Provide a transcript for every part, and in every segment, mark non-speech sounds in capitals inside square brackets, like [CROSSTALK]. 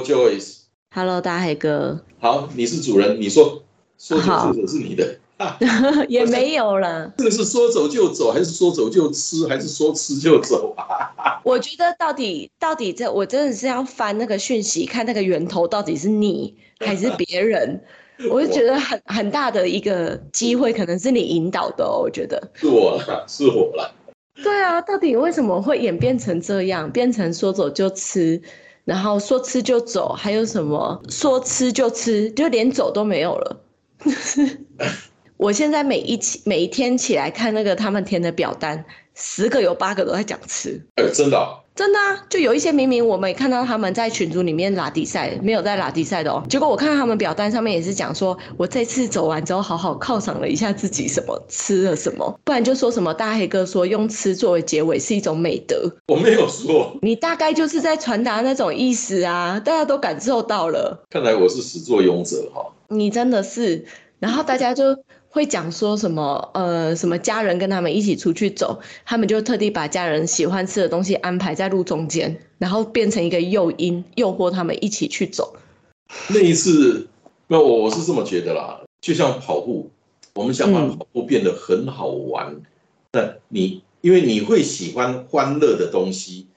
Hello Joyce，Hello，大黑哥，好，你是主人，你说。说走就走是你的，[LAUGHS] 也没有了。这个是说走就走，还是说走就吃，还是说吃就走啊？[LAUGHS] 我觉得到底到底这，我真的是要翻那个讯息，看那个源头到底是你还是别人。[LAUGHS] 我就觉得很很大的一个机会，可能是你引导的哦。我觉得是我了，是我了。对啊，到底为什么会演变成这样？变成说走就吃，然后说吃就走，还有什么说吃就吃，就连走都没有了。我现在每一起每一天起来看那个他们填的表单，十个有八个都在讲吃。哎，真的、真的啊！就有一些明明我们看到他们在群组里面拉迪赛，没有在拉迪赛的哦。结果我看到他们表单上面也是讲说，我这次走完之后好好犒赏了一下自己，什么吃了什么，不然就说什么大黑哥说用吃作为结尾是一种美德。我没有说，你大概就是在传达那种意思啊，大家都感受到了。看来我是始作俑者哈。你真的是，然后大家就会讲说什么，呃，什么家人跟他们一起出去走，他们就特地把家人喜欢吃的东西安排在路中间，然后变成一个诱因，诱惑他们一起去走。那一次，那我我是这么觉得啦，就像跑步，我们想把跑步变得很好玩，那你因为你会喜欢欢乐的东西，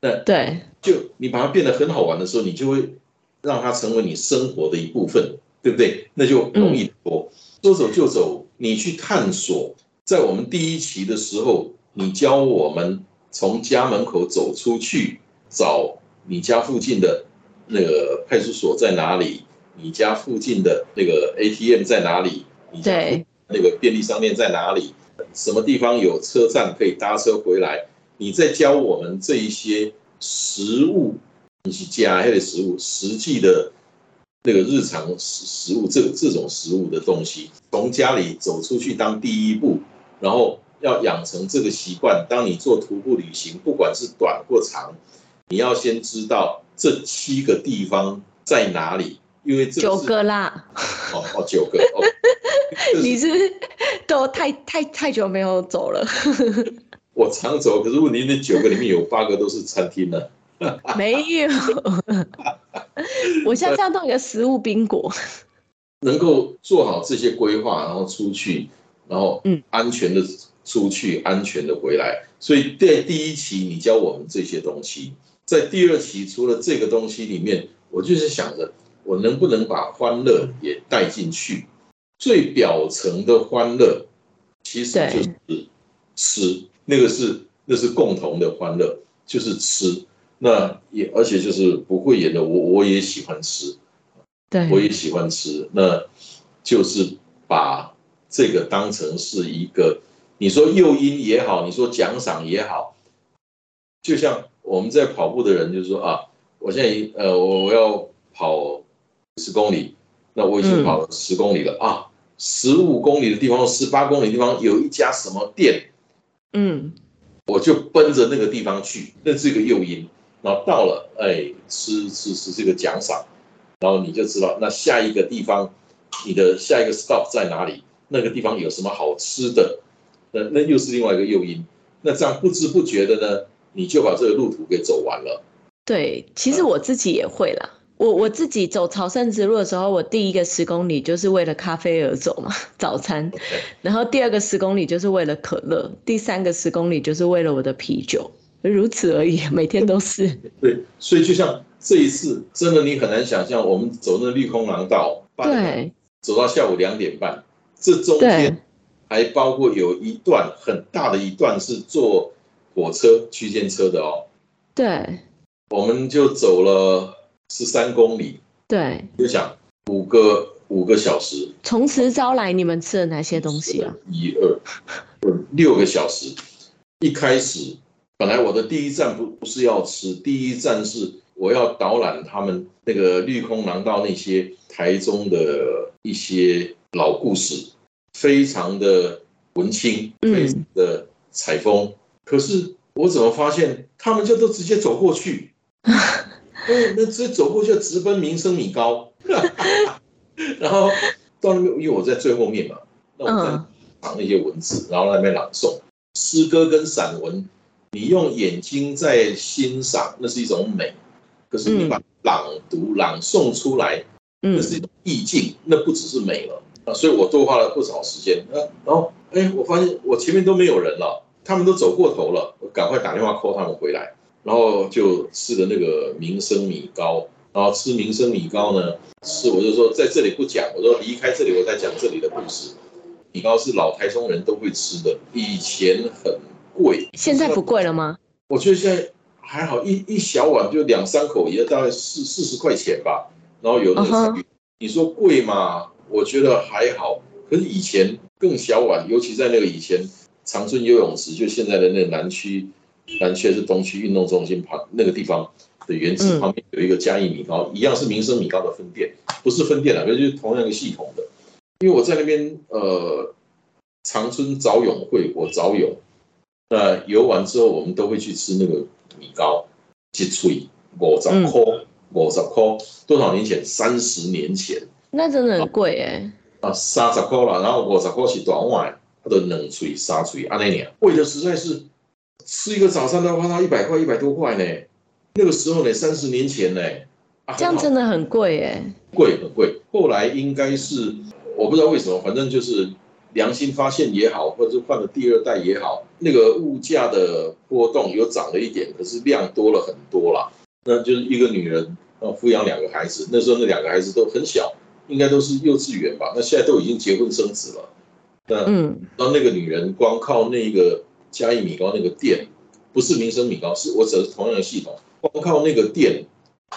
那对，就你把它变得很好玩的时候，你就会让它成为你生活的一部分。对不对？那就容易多。说走就走，你去探索。在我们第一期的时候，你教我们从家门口走出去，找你家附近的那个派出所在哪里，你家附近的那个 ATM 在哪里，你家那个便利商店在哪里，什么地方有车站可以搭车回来。你在教我们这一些食物，你去加那些食物实际的。那个日常食食物，这这种食物的东西，从家里走出去当第一步，然后要养成这个习惯。当你做徒步旅行，不管是短或长，你要先知道这七个地方在哪里，因为这九个啦。哦哦，九个。哦、[LAUGHS] 你是都太太太久没有走了。我常走，可是问题那九个里面有八个都是餐厅呢。[LAUGHS] 没有，[LAUGHS] [LAUGHS] 我现在要弄一个食物冰果，能够做好这些规划，然后出去，然后嗯，安全的出去，安全的回来。所以在第一期你教我们这些东西，在第二期除了这个东西里面，我就是想着我能不能把欢乐也带进去。最表层的欢乐其实就是吃，那个是那是共同的欢乐，就是吃。那也而且就是不会演的，我我也喜欢吃，对，我也喜欢吃。那就是把这个当成是一个，你说诱因也好，你说奖赏也好，就像我们在跑步的人，就是说啊，我现在呃我我要跑十公里，那我已经跑了十公里了、啊，十五公里的地方、十八公里的地方有一家什么店，嗯，我就奔着那个地方去，那是一个诱因。然后到了，哎，吃吃吃这个奖赏，然后你就知道那下一个地方，你的下一个 stop 在哪里？那个地方有什么好吃的？那那又是另外一个诱因。那这样不知不觉的呢，你就把这个路途给走完了。对，其实我自己也会啦。我我自己走朝圣之路的时候，我第一个十公里就是为了咖啡而走嘛，[LAUGHS] 早餐。然后第二个十公里就是为了可乐，第三个十公里就是为了我的啤酒。如此而已，[LAUGHS] 每天都是。对，所以就像这一次，真的你很难想象，我们走那绿空廊道，对，走到下午两点半，这中间还包括有一段很大的一段是坐火车区间车的哦。对，我们就走了十三公里。对，就想五个五个小时，从实招来，你们吃了哪些东西啊？一二六个小时。一开始本来我的第一站不不是要吃，第一站是我要导览他们那个绿空廊道那些台中的一些老故事，非常的文青，非常的采风。可是我怎么发现他们就都直接走过去？那 [LAUGHS] 那直接走过去直奔民生米糕，[LAUGHS] 然后到那边因为我在最后面嘛，那我在藏那些文字，然后那边朗诵。诗歌跟散文，你用眼睛在欣赏，那是一种美；可是你把朗读、朗诵出来，那是一种意境，那不只是美了啊！所以我多花了不少时间。啊，然后哎，我发现我前面都没有人了，他们都走过头了，我赶快打电话 call 他们回来，然后就吃了那个民生米糕，然后吃民生米糕呢，是我就说在这里不讲，我说离开这里，我再讲这里的故事。米糕是老台中人都会吃的，以前很贵，现在不贵了吗？我觉得现在还好，一一小碗就两三口，也大概四四十块钱吧。然后有那个，你说贵吗？我觉得还好。可是以前更小碗，尤其在那个以前长春游泳池，就现在的那个南区，南区是东区运动中心旁那个地方的原址旁边有一个嘉义米糕，一样是民生米糕的分店，不是分店了，就是同样一个系统的。因为我在那边，呃，长春早泳会，我早泳，那游完之后，我们都会去吃那个米糕，一脆五十块，五十块，多少年前？三十年前，那真的很贵哎。啊，三十块了，然后五十块是短碗，它的两脆、三脆，安那年贵的实在是，吃一个早餐都要花到一百块、一百多块呢。那个时候呢，三十年前呢，这样真的很贵哎，贵很贵。后来应该是。我不知道为什么，反正就是良心发现也好，或者是换了第二代也好，那个物价的波动有涨了一点，可是量多了很多啦。那就是一个女人要抚养两个孩子，那时候那两个孩子都很小，应该都是幼稚园吧。那现在都已经结婚生子了。那嗯，那那个女人光靠那个嘉义米糕那个店，不是民生米糕，是我只是同样的系统，光靠那个店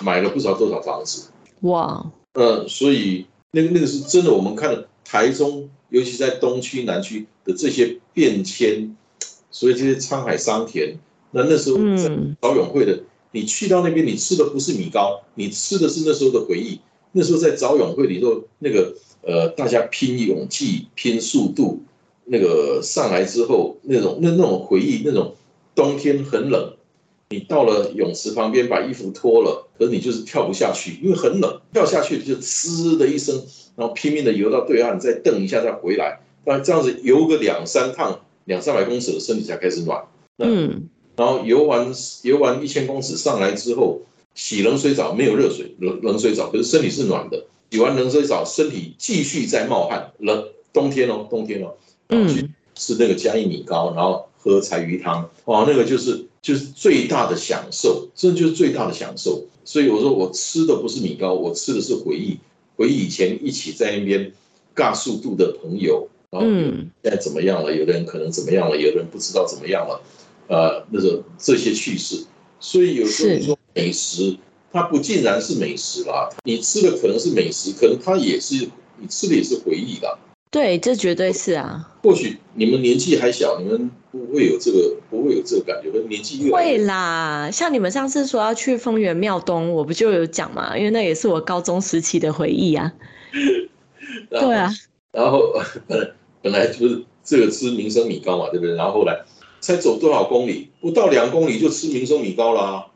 买了不知道多少房子。哇，嗯，所以。那个那个是真的，我们看台中，尤其在东区、南区的这些变迁，所以这些沧海桑田。那那时候在早永会的，你去到那边，你吃的不是米糕，你吃的是那时候的回忆。那时候在早永会里头，那个呃，大家拼勇气、拼速度，那个上来之后，那种那那种回忆，那种冬天很冷。你到了泳池旁边，把衣服脱了，可是你就是跳不下去，因为很冷，跳下去就呲的一声，然后拼命的游到对岸，再蹬一下再回来，那这样子游个两三趟，两三百公尺的身体才开始暖。嗯，然后游完游完一千公尺上来之后，洗冷水澡，没有热水，冷冷水澡，可是身体是暖的。洗完冷水澡，身体继续在冒汗，冷冬天哦，冬天哦，然后去吃那个嘉义米糕，然后喝柴鱼汤，哇，那个就是。就是最大的享受，这就是最大的享受。所以我说，我吃的不是米糕，我吃的是回忆，回忆以前一起在那边尬速度的朋友，然后现在怎么样了？有的人可能怎么样了，有的人不知道怎么样了，呃，那种这些趣事。所以有时候你说美食，它不尽然是美食啦，你吃的可能是美食，可能它也是你吃的也是回忆啦。对，这绝对是啊。或许你们年纪还小，你们不会有这个，不会有这个感觉。年纪越会啦，像你们上次说要去丰原庙东，我不就有讲嘛？因为那也是我高中时期的回忆啊。[LAUGHS] 对啊。然后本来本来就是这个吃民生米糕嘛，对不对？然后后来才走多少公里，不到两公里就吃民生米糕啦。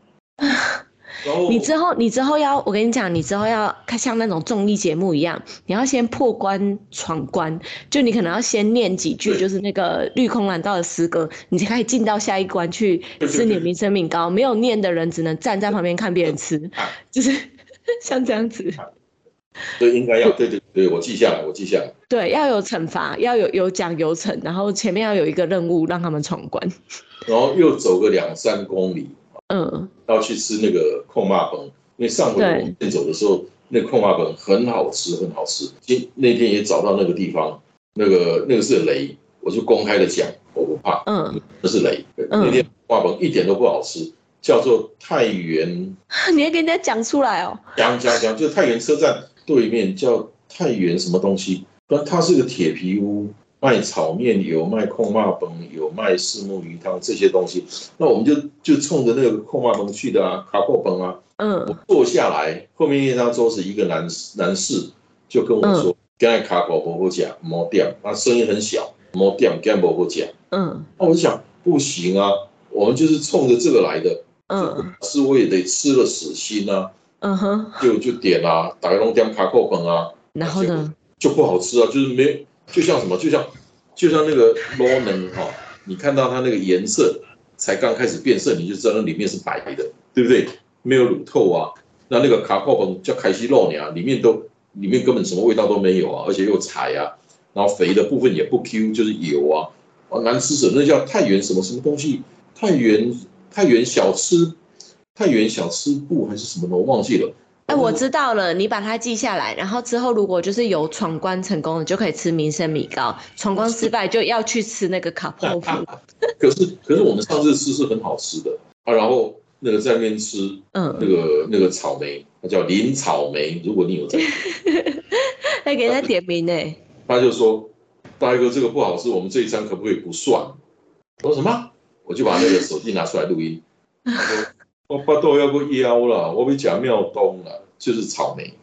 你之后，你之后要我跟你讲，你之后要看像那种综艺节目一样，你要先破关闯关，就你可能要先念几句，就是那个绿空蓝道的诗歌，你才可以进到下一关去吃你民生米糕。没有念的人只能站在旁边看别人吃，就是像这样子。对，应该要对对对，我记下来，我记下来。对，要有惩罚，要有有奖有惩，然后前面要有一个任务让他们闯关，然后又走个两三公里。嗯，要去吃那个控骂本，因为上回我们走的时候，那控骂本很好吃，很好吃。今那天也找到那个地方，那个那个是雷，我就公开的讲，我不怕，嗯，那是雷。那天骂本一点都不好吃，叫做太原。[LAUGHS] 你还给人家讲出来哦？讲讲讲，就太原车站对面叫太原什么东西？但它是个铁皮屋，卖炒面有，卖控骂崩有，卖四目鱼汤这些东西。那我们就就冲着那个控骂崩去的啊，卡扣崩啊。嗯我坐下来，后面那张桌子一个男男士就跟我说：“刚才卡口伯伯讲摸掉，他声音很小，摸掉，跟伯伯讲。”嗯那我就想，不行啊，我们就是冲着这个来的，嗯是我也得吃了死心啊，嗯哼，就就点啊，打开龙点卡扣本啊，然后呢？就不好吃啊，就是没有，就像什么，就像就像那个 ramen 哈，你看到它那个颜色才刚开始变色，你就知道那里面是白的，对不对？没有卤透啊，那那个卡扣本叫凯西肉呢，里面都里面根本什么味道都没有啊，而且又柴啊，然后肥的部分也不 Q，就是油啊，啊难吃死，那叫太原什么什么东西？太原太原小吃，太原小吃部还是什么的，我忘记了。哎，我知道了，你把它记下来，然后之后如果就是有闯关成功的，就可以吃民生米糕；闯关失败就要去吃那个卡泡芙。[LAUGHS] 可是可是我们上次吃是很好吃的啊，然后那个在那边吃嗯那嗯，个那个草莓，它叫林草莓，如果你有在，[LAUGHS] 还给人家点名呢。他就说大哥这个不好吃，我们这一餐可不可以不算？我说什么？我就把那个手机拿出来录音，他说我巴豆要不腰了，我被讲妙东了，就是草莓，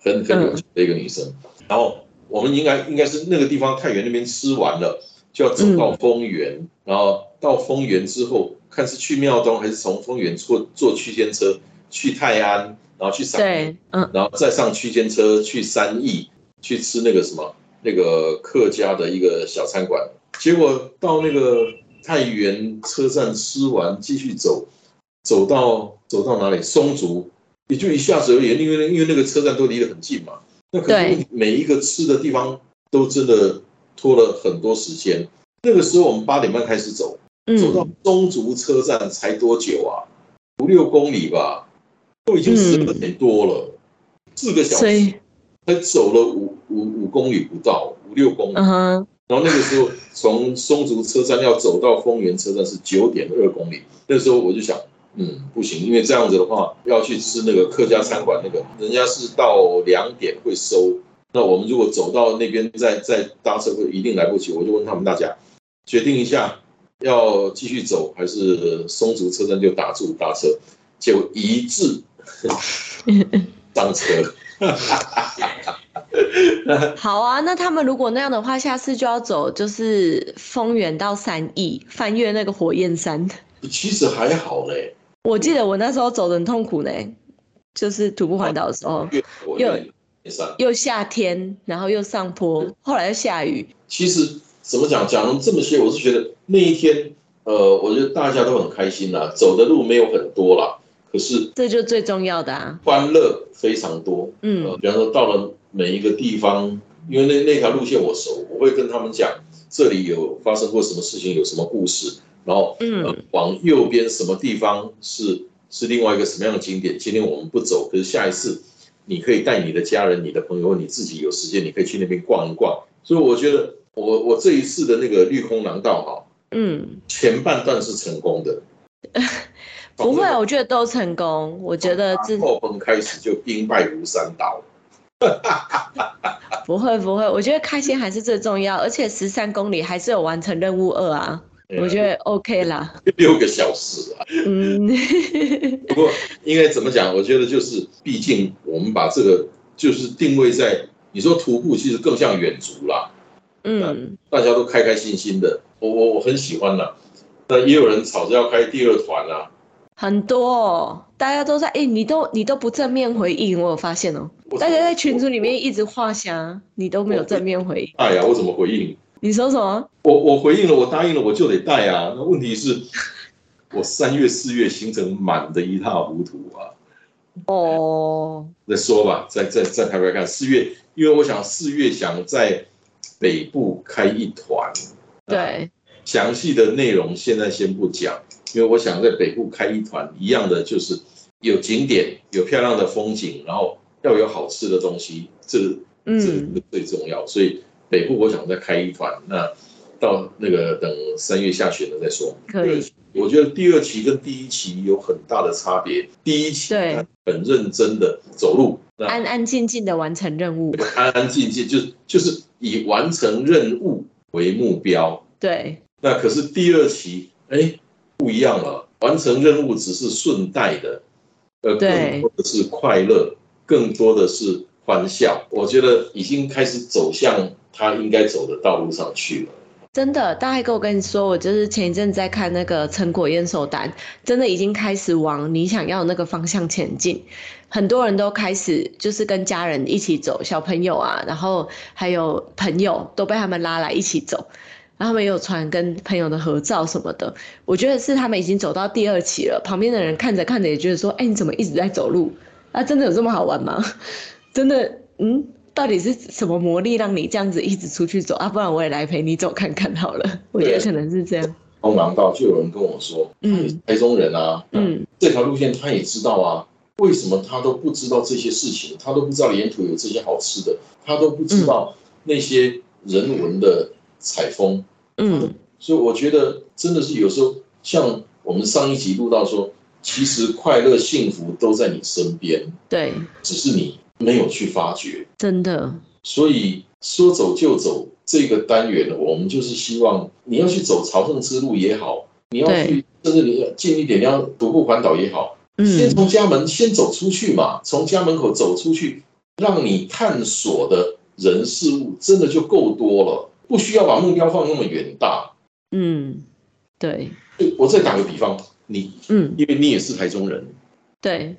很很有趣的一个女生。然后我们应该应该是那个地方太原那边吃完了，就要走到丰原，然后到丰原之后，看是去庙东还是从丰原坐坐区间车去泰安，然后去赏对，嗯然后再上区间车去三义去吃那个什么那个客家的一个小餐馆，结果到那个太原车站吃完，继续走，走到走到哪里？松竹，也就一下子而已，因为因为那个车站都离得很近嘛。那可能每一个吃的地方都真的拖了很多时间。那个时候我们八点半开始走，走到嗯，松竹车站才多久啊？五六公里吧，都已经十二点多了，四个小时，才走了五五五公里不到，五六公里。然后那个时候从松竹车站要走到丰原车站是九点二公里，那时候我就想，嗯，不行，因为这样子的话要去吃那个客家餐馆，那个人家是到两点会收，那我们如果走到那边再再搭车会一定来不及。我就问他们大家，决定一下要继续走还是松竹车站就打住搭车，结果一致 [LAUGHS] 上车。好啊。那他们如果那样的话，下次就要走就是丰原到三义，翻越那个火焰山。其实还好嘞，我记得我那时候走的很痛苦呢，就是徒步环岛的时候，又。又夏天，然后又上坡，后来又下雨。其实怎么讲，讲了这么些，我是觉得那一天，呃，我觉得大家都很开心啦，走的路没有很多啦，可是这就最重要的啊。欢乐非常多。呃，嗯比方说到了每一个地方，因为那那条路线我熟，我会跟他们讲这里有发生过什么事情，有什么故事，然后呃嗯往右边什么地方是是另外一个什么样的景点，今天我们不走，可是下一次你可以带你的家人、你的朋友，你自己有时间，你可以去那边逛一逛。所以我觉得我我这一次的那个绿空廊道哈，嗯，前半段是成功的，[LAUGHS] 不会，我觉得都成功。我觉得自后崩开始就兵败如山倒。[LAUGHS] 不会不会，我觉得开心还是最重要，而且十三公里还是有完成任务二啊，我觉得 OK 啦。六个小时啊，嗯，[LAUGHS] 不过应该怎么讲？我觉得就是，毕竟我们把这个就是定位在你说徒步，其实更像远足啦，嗯，大家都开开心心的，我我我很喜欢啦。那也有人吵着要开第二团啦、很多、哦，大家都在，哎、你都你都不正面回应，我有发现哦，大家在群组里面一直画虾，你都没有正面回应。哎呀，我怎么回应？你说什么？我我回应了，我答应了，我就得带啊。那问题是，我三月四月行程满的一塌糊涂啊。哦，再说吧，再再再拍拍看。四月，因为我想四月想在北部开一团，对，详细的内容现在先不讲，因为我想在北部开一团，一样的就是有景点，有漂亮的风景，然后要有好吃的东西，这个这嗯，个最重要。所以北部我想再开一团，那到那个等三月下旬了再说。可以。我觉得第二期跟第一期有很大的差别。第一期对很认真的走路，安安静静的完成任务，安安静静就就是以完成任务为目标。对，那可是第二期，哎，不一样了，完成任务只是顺带的，呃，更多的是快乐，更多的是欢笑。我觉得已经开始走向他应该走的道路上去了。真的，大海哥，我跟你说，我就是前一阵在看那个成果验收单，真的已经开始往你想要的那个方向前进。很多人都开始就是跟家人一起走，小朋友啊，然后还有朋友都被他们拉来一起走，然后他们也有传跟朋友的合照什么的。我觉得是他们已经走到第二期了，旁边的人看着看着也觉得说，哎，你怎么一直在走路？啊，真的有这么好玩吗？真的，嗯。到底是什么魔力让你这样子一直出去走啊？不然我也来陪你走看看好了。[LAUGHS] 我觉得可能是这样。帮忙到就有人跟我说，嗯，台中人啊，嗯，这条路线他也知道啊，为什么他都不知道这些事情？他都不知道沿途有这些好吃的，他都不知道那些人文的采风，嗯，所以我觉得真的是有时候像我们上一集录到说，其实快乐幸福都在你身边，对，只是你。没有去发掘，真的。所以说走就走这个单元，我们就是希望你要去走朝圣之路也好，你要去甚至你要近一点，你要独步环岛也好，先从家门先走出去嘛，从家门口走出去，让你探索的人事物真的就够多了，不需要把目标放那么远大。嗯，对。我再打个比方，你，嗯，因为你也是台中人，对。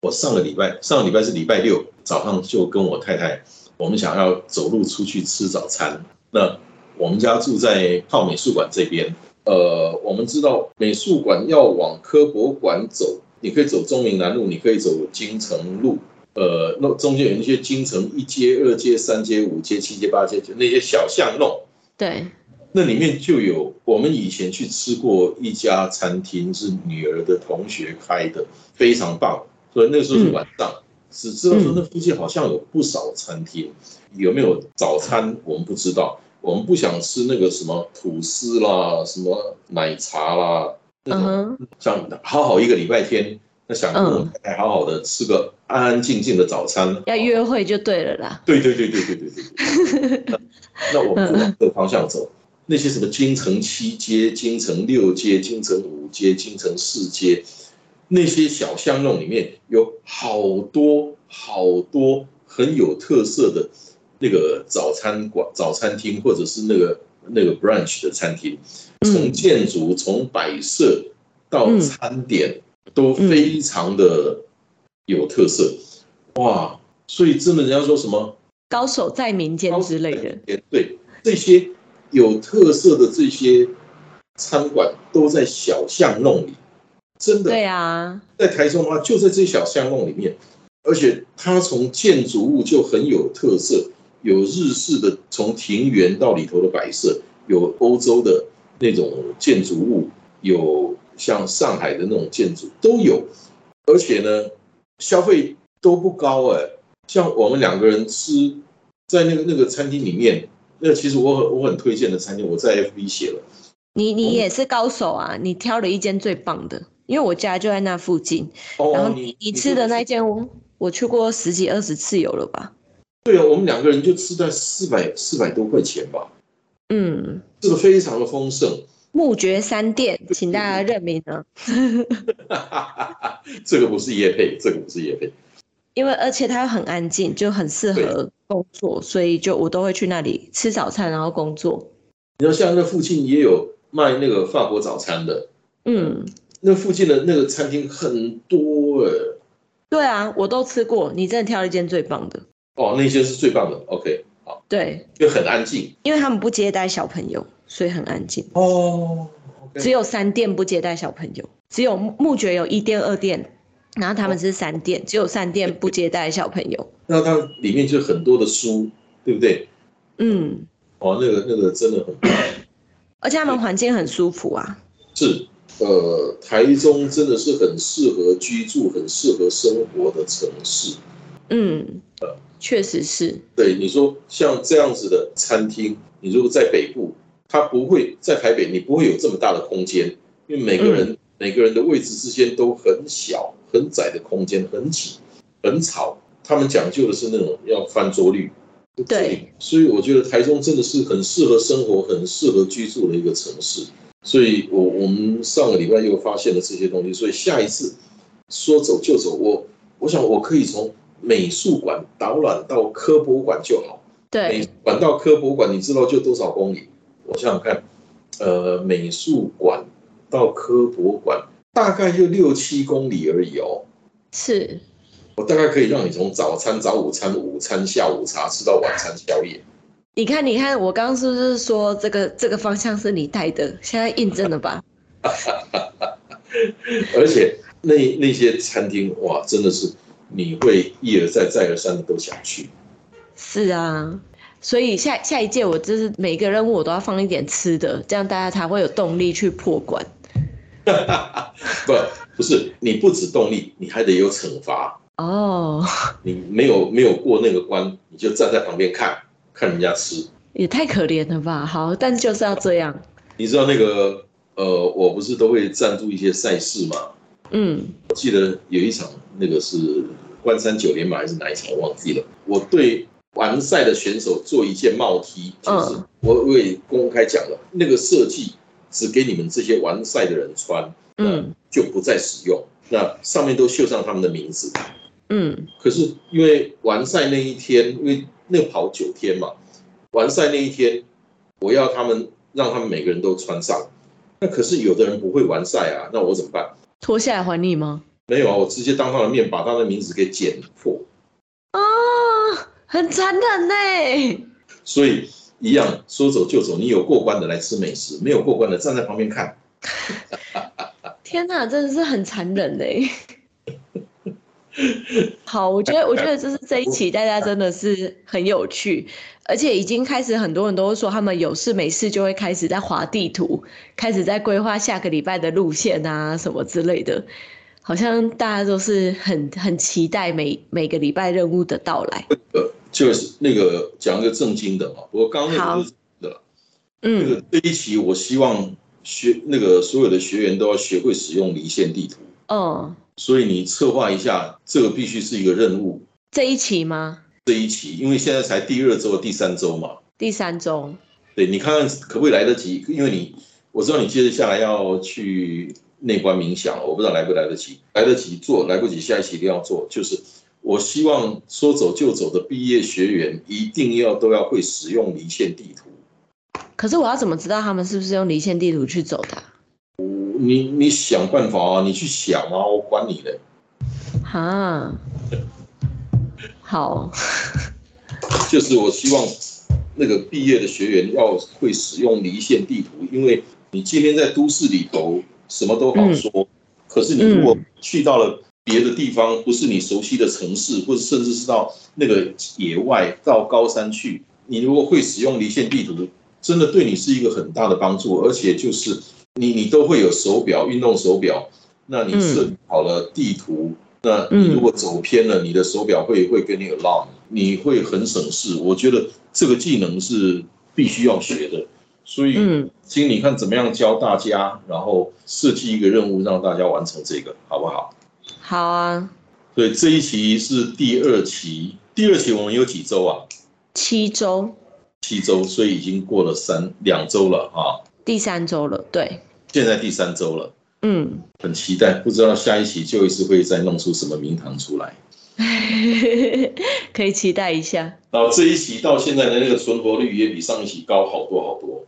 我上个礼拜，上个礼拜是礼拜六早上，就跟我太太，我们想要走路出去吃早餐。那我们家住在靠美术馆这边，呃，我们知道美术馆要往科博馆走，你可以走中明南路，你可以走京城路，呃，那中间有一些京城一街、二街、三街、五街、七街、八街，就那些小巷弄。对，那里面就有我们以前去吃过一家餐厅，是女儿的同学开的，非常棒。所以那时候是晚上，只知道说那附近好像有不少餐厅，有没有早餐我们不知道。我们不想吃那个什么吐司啦，什么奶茶啦，那种像好好一个礼拜天，那想跟我太太好好的吃个安安静静的早餐，要约会就对了啦。对对对对对对对。[LAUGHS] 那我们往这个方向走，那些什么京城七街、京城六街、京城五街、京城四街。那些小巷弄里面有好多好多很有特色的那个早餐馆、早餐厅，或者是那个那个 brunch 的餐厅，从建筑、从摆设到餐点都非常的有特色，哇！所以真的人家说什么？高手在民间之类的，对。这些有特色的这些餐馆都在小巷弄里。真的对啊，在台中的话，就在这小巷弄里面，而且它从建筑物就很有特色，有日式的从庭园到里头的摆设，有欧洲的那种建筑物，有像上海的那种建筑都有，而且呢，消费都不高哎。像我们两个人吃在那个那个餐厅里面，那其实我很我很推荐的餐厅，我在 FB 写了。你你也是高手啊，你挑了一间最棒的。因为我家就在那附近，然后你你吃的那间，我去过十几二十次有了吧？对啊，我们两个人就吃在四百四百多块钱吧。嗯，这个非常的丰盛。木觉三店，请大家认明啊。[LAUGHS] 这个不是叶配，这个不是叶配。因为而且它很安静，就很适合工作，所以就我都会去那里吃早餐，然后工作。你要像那附近也有卖那个法国早餐的，嗯。那附近的那个餐厅很多哎，对啊，我都吃过。你真的挑了一间最棒的哦，那间是最棒的。OK，好，对，就很安静，因为他们不接待小朋友，所以很安静哦。只有三店不接待小朋友，只有木觉有一店二店，然后他们是三店，只有三店不接待小朋友。那它里面就很多的书，对不对？嗯，哦，那个那个真的很棒，而且他们环境很舒服啊。是。呃，台中真的是很适合居住、很适合生活的城市。嗯，呃，确实是。对，你说像这样子的餐厅，你如果在北部，它不会在台北，你不会有这么大的空间，因为每个人每个人的位置之间都很小、很窄的空间，很挤、很吵。他们讲究的是那种要翻桌率。对，所以我觉得台中真的是很适合生活、很适合居住的一个城市。所以我我们上个礼拜又发现了这些东西，所以下一次说走就走，我我想我可以从美术馆导览到科博馆就好。对，美馆到科博馆，你知道就多少公里？我想想看，呃，美术馆到科博馆大概就六七公里而已哦。是。我大概可以让你从早餐、早午餐、午餐、下午茶吃到晚餐、宵夜。你看，你看，我刚刚是不是说这个这个方向是你带的？现在印证了吧？[LAUGHS] 而且那那些餐厅哇，真的是你会一而再、再而三的都想去。是啊，所以下下一届我就是每个任务我都要放一点吃的，这样大家才会有动力去破关。[LAUGHS] 不，不是，你不止动力，你还得有惩罚。哦，你没有没有过那个关，你就站在旁边看看人家吃，也太可怜了吧？好，但就是要这样。你知道那个呃，我不是都会赞助一些赛事吗？嗯，我记得有一场那个是关山九连马还是哪一场，我忘记了。我对完赛的选手做一件帽 T，就是我我也公开讲了，那个设计只给你们这些完赛的人穿，嗯，就不再使用。那上面都绣上他们的名字。嗯，可是因为完赛那一天，因为那跑九天嘛，完赛那一天，我要他们让他们每个人都穿上。那可是有的人不会完赛啊，那我怎么办？脱下来还你吗？没有啊，我直接当他的面把他的名字给剪破。啊，很残忍呢。所以一样说走就走，你有过关的来吃美食，没有过关的站在旁边看。[LAUGHS] 天哪，真的是很残忍嘞。[LAUGHS] 好，我觉得，我觉得这是这一期大家真的是很有趣，而且已经开始很多人都说他们有事没事就会开始在划地图，开始在规划下个礼拜的路线啊什么之类的，好像大家都是很很期待每每个礼拜任务的到来。呃，[LAUGHS] 就是那个讲一个正经的嘛，我刚刚那个的，嗯，那个这一期我希望学那个所有的学员都要学会使用离线地图。哦。所以你策划一下，这个必须是一个任务。这一期吗？这一期，因为现在才第二周、第三周嘛。第三周。对，你看看可不可以来得及？因为你，我知道你接着下来要去内观冥想，我不知道来不来得及。来得及做，来不及下一期一定要做。就是我希望说走就走的毕业学员一定要都要会使用离线地图。可是我要怎么知道他们是不是用离线地图去走的？你你想办法啊，你去想啊，我管你的。哈，好，[LAUGHS] 就是我希望那个毕业的学员要会使用离线地图，因为你今天在都市里头什么都好说，可是你如果去到了别的地方，不是你熟悉的城市，或者甚至是到那个野外到高山去，你如果会使用离线地图，真的对你是一个很大的帮助，而且就是。你你都会有手表，运动手表，那你设好了地图，那你如果走偏了，你的手表会会跟你 alarm，你会很省事。我觉得这个技能是必须要学的，所以，请你看怎么样教大家，然后设计一个任务让大家完成这个，好不好？好啊。对，这一期是第二期，第二期我们有几周啊？七周。七周，所以已经过了三两周了啊。第三周了，对。现在第三周了，嗯，很期待，不知道下一期就一次会再弄出什么名堂出来，[LAUGHS] 可以期待一下。然后这一期到现在的那个存活率也比上一期高好多好多，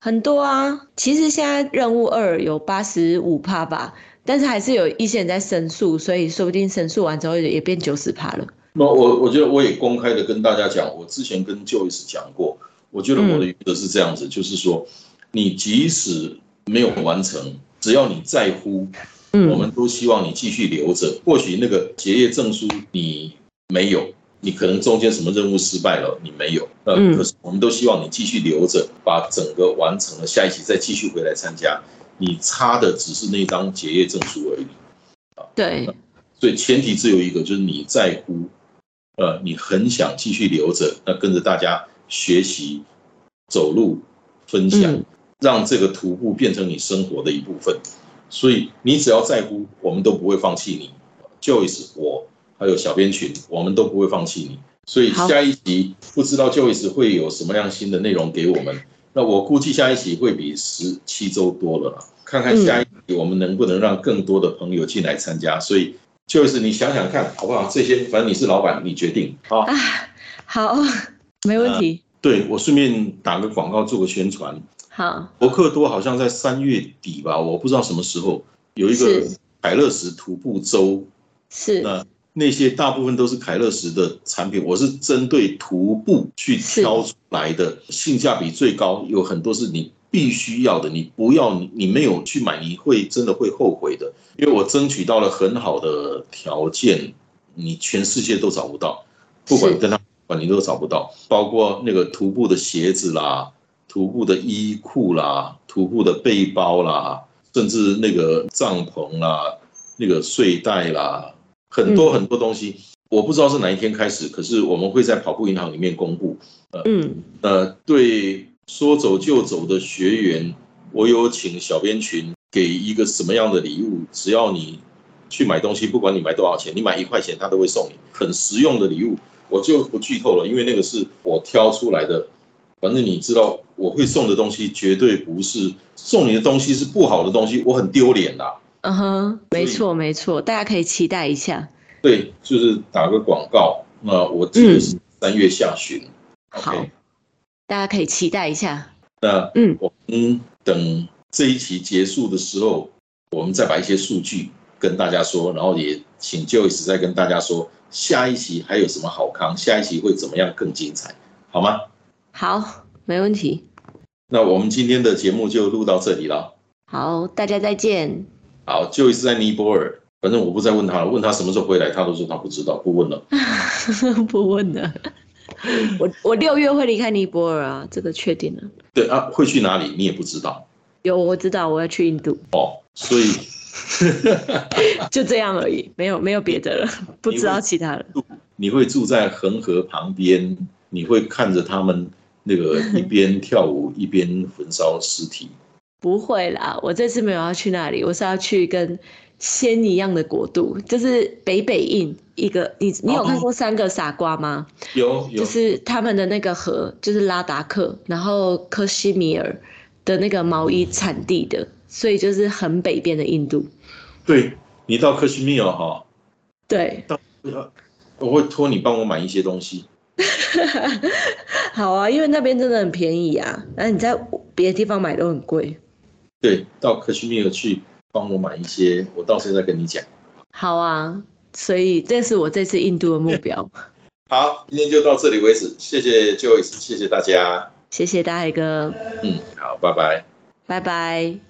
很多啊。其实现在任务二有八十五趴吧，但是还是有一些人在申诉，所以说不定申诉完之后也变九十趴了。那我我觉得我也公开的跟大家讲，我之前跟 Joyce 讲过，我觉得我的原则是这样子，就是说你即使没有完成，只要你在乎，我们都希望你继续留着。或许那个结业证书你没有，你可能中间什么任务失败了，你没有。呃，可是我们都希望你继续留着，把整个完成了，下一期再继续回来参加。你差的只是那张结业证书而已。啊对。所以前提只有一个，就是你在乎，呃，你很想继续留着，那跟着大家学习、走路、分享。让这个徒步变成你生活的一部分，所以你只要在乎，我们都不会放弃你。Joyce，我还有小编群，我们都不会放弃你。所以下一集不知道 Joyce 会有什么样新的内容给我们。那我估计下一集会比十七周多了啦，看看下一集我们能不能让更多的朋友进来参加。所以 Joyce，你想想看好不好？这些反正你是老板，你决定好。啊，好，没问题。对我顺便打个广告，做个宣传。好，博克多好像在三月底吧，我不知道什么时候有一个凯乐石徒步周，是。那那些大部分都是凯乐石的产品，我是针对徒步去挑出来的，性价比最高，有很多是你必须要的，你不要你你没有去买，你会真的会后悔的，因为我争取到了很好的条件，你全世界都找不到，不管跟他管你都找不到，包括那个徒步的鞋子啦。徒步的衣裤啦，徒步的背包啦，甚至那个帐篷啦，那个睡袋啦，很多很多东西，我不知道是哪一天开始，可是我们会在跑步银行里面公布。嗯，呃，对说走就走的学员，我有请小编群给一个什么样的礼物，只要你去买东西，不管你买多少钱，你买一块钱他都会送你很实用的礼物，我就不剧透了，因为那个是我挑出来的。反正你知道，我会送的东西绝对不是送你的东西是不好的东西，我很丢脸的。嗯哼，没错没错，大家可以期待一下。对，就是打个广告。那我记得是三月下旬。好 OK，大家可以期待一下。那嗯我们等这一期结束的时候，我们再把一些数据跟大家说，然后也请 Joyce 再跟大家说下一期还有什么好康，下一期会怎么样更精彩，好吗？好，没问题。那我们今天的节目就录到这里了。好，大家再见。好，Joyce 在尼泊尔，反正我不再问他了，问他什么时候回来，他都说他不知道，不问了。[LAUGHS] 不问了。我我六月会离开尼泊尔啊，这个确定了。对啊，会去哪里你也不知道有我知道我要去印度，哦，所以 [LAUGHS] 就这样而已，没有没有别的了，不知道其他的。你会住在恒河旁边，你会看着他们那个 [LAUGHS] 一边跳舞一边焚烧尸体。不会啦，我这次没有要去那里，我是要去跟仙一样的国度，就是北北印一个。你你有看过《三个傻瓜》吗？有有，就是他们的那个河，就是拉达克，然后科西米尔的那个毛衣产地的，所以就是很北边的印度。对你到克西米尔哈，对，我会托你帮我买一些东西。[LAUGHS] 好啊，因为那边真的很便宜啊，然后你在别的地方买都很贵。对，到克什米尔去帮我买一些，我到时候再跟你讲。好啊，所以这是我这次印度的目标。[LAUGHS] 好，今天就到这里为止，谢谢 Joyce，谢谢大家。谢谢大海哥，嗯，好，拜拜。拜拜。